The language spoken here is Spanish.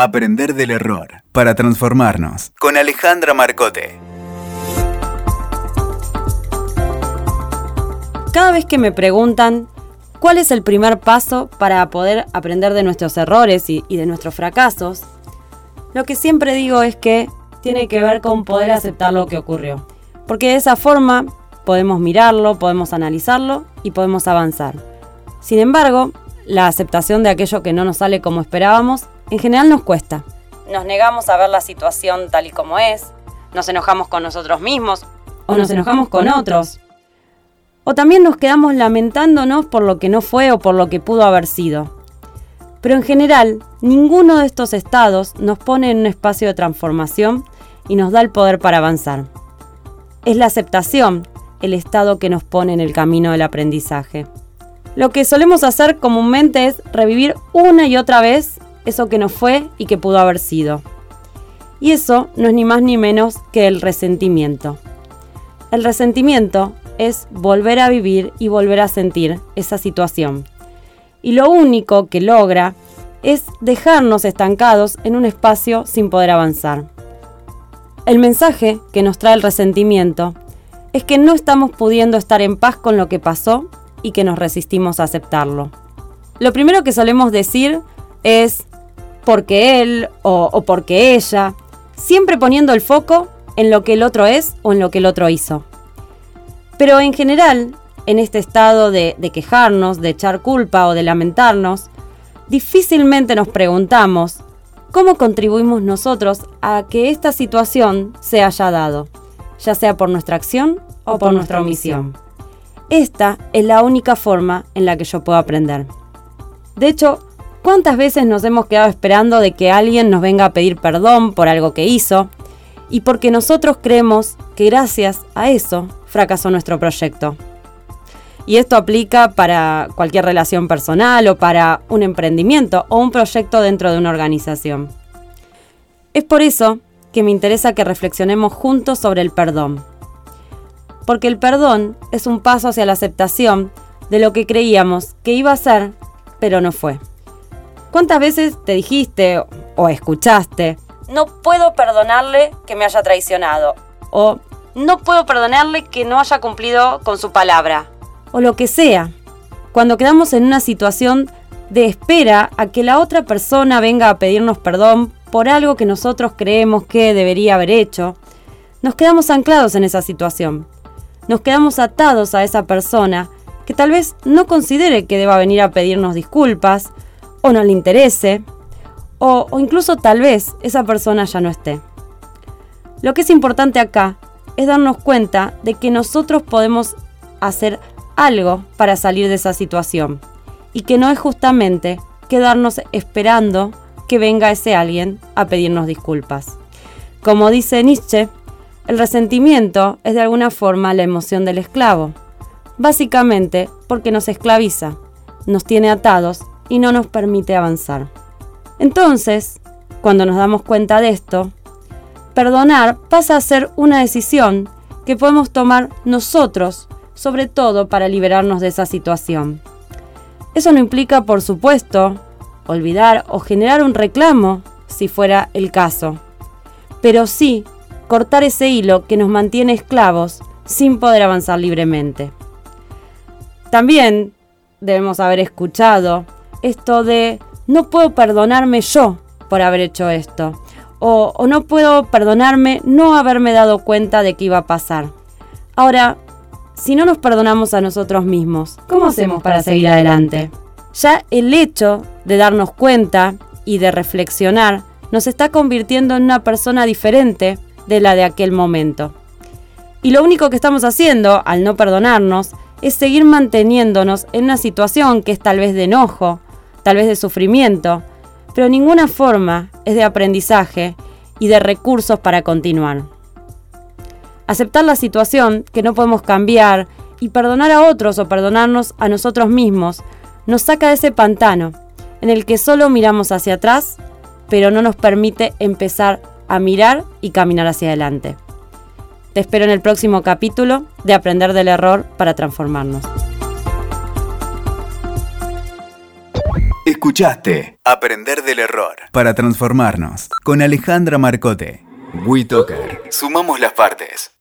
Aprender del error para transformarnos con Alejandra Marcote. Cada vez que me preguntan cuál es el primer paso para poder aprender de nuestros errores y, de nuestros fracasos, lo que siempre digo es que tiene que ver con poder aceptar lo que ocurrió. Porque de esa forma podemos mirarlo, podemos analizarlo y podemos avanzar. Sin embargo, la aceptación de aquello que no nos sale como esperábamos en general nos cuesta. Nos negamos a ver la situación tal y como es, nos enojamos con nosotros mismos o nos enojamos con otros. O también nos quedamos lamentándonos por lo que no fue o por lo que pudo haber sido. Pero en general, ninguno de estos estados nos pone en un espacio de transformación y nos da el poder para avanzar. Es la aceptación el estado que nos pone en el camino del aprendizaje. Lo que solemos hacer comúnmente es revivir una y otra vez eso que no fue y que pudo haber sido. Y eso no es ni más ni menos que el resentimiento. El resentimiento es volver a vivir y volver a sentir esa situación. Y lo único que logra es dejarnos estancados en un espacio sin poder avanzar. El mensaje que nos trae el resentimiento es que no estamos pudiendo estar en paz con lo que pasó y que nos resistimos a aceptarlo. Lo primero que solemos decir es, porque él o, porque ella, siempre poniendo el foco en lo que el otro es o en lo que el otro hizo. Pero en general, en este estado de, quejarnos, de echar culpa o de lamentarnos, difícilmente nos preguntamos cómo contribuimos nosotros a que esta situación se haya dado, ya sea por nuestra acción o por nuestra omisión. Esta es la única forma en la que yo puedo aprender. De hecho, ¿Cuántas veces nos hemos quedado esperando de que alguien nos venga a pedir perdón por algo que hizo? Y porque nosotros creemos que gracias a eso fracasó nuestro proyecto. Y esto aplica para cualquier relación personal o para un emprendimiento o un proyecto dentro de una organización. Es por eso que me interesa que reflexionemos juntos sobre el perdón. Porque el perdón es un paso hacia la aceptación de lo que creíamos que iba a ser, pero no fue. ¿Cuántas veces te dijiste o escuchaste, no puedo perdonarle que me haya traicionado? O no puedo perdonarle que no haya cumplido con su palabra. O lo que sea. Cuando quedamos en una situación de espera a que la otra persona venga a pedirnos perdón por algo que nosotros creemos que debería haber hecho, nos quedamos anclados en esa situación. Nos quedamos atados a esa persona que tal vez no considere que deba venir a pedirnos disculpas o no le interese, o, incluso tal vez esa persona ya no esté. Lo que es importante acá es darnos cuenta de que nosotros podemos hacer algo para salir de esa situación y que no es justamente quedarnos esperando que venga ese alguien a pedirnos disculpas. Como dice Nietzsche, el resentimiento es de alguna forma la emoción del esclavo, básicamente porque nos esclaviza, nos tiene atados y no nos permite avanzar. Entonces, cuando nos damos cuenta de esto, perdonar pasa a ser una decisión que podemos tomar nosotros, sobre todo para liberarnos de esa situación. Eso no implica, por supuesto, olvidar o generar un reclamo, si fuera el caso, pero sí cortar ese hilo que nos mantiene esclavos sin poder avanzar libremente. También debemos haber escuchado esto de no puedo perdonarme yo por haber hecho esto. O, no puedo perdonarme no haberme dado cuenta de que iba a pasar. Ahora, si no nos perdonamos a nosotros mismos, ¿cómo hacemos para seguir adelante? Ya el hecho de darnos cuenta y de reflexionar nos está convirtiendo en una persona diferente de la de aquel momento. Y lo único que estamos haciendo al no perdonarnos es seguir manteniéndonos en una situación que es tal vez de enojo, tal vez de sufrimiento, pero ninguna forma es de aprendizaje y de recursos para continuar. Aceptar la situación que no podemos cambiar y perdonar a otros o perdonarnos a nosotros mismos nos saca de ese pantano en el que solo miramos hacia atrás, pero no nos permite empezar a mirar y caminar hacia adelante. Te espero en el próximo capítulo de Aprender del Error para Transformarnos. Escuchaste Aprender del Error para Transformarnos con Alejandra Marcote. WeToker. Sumamos las partes.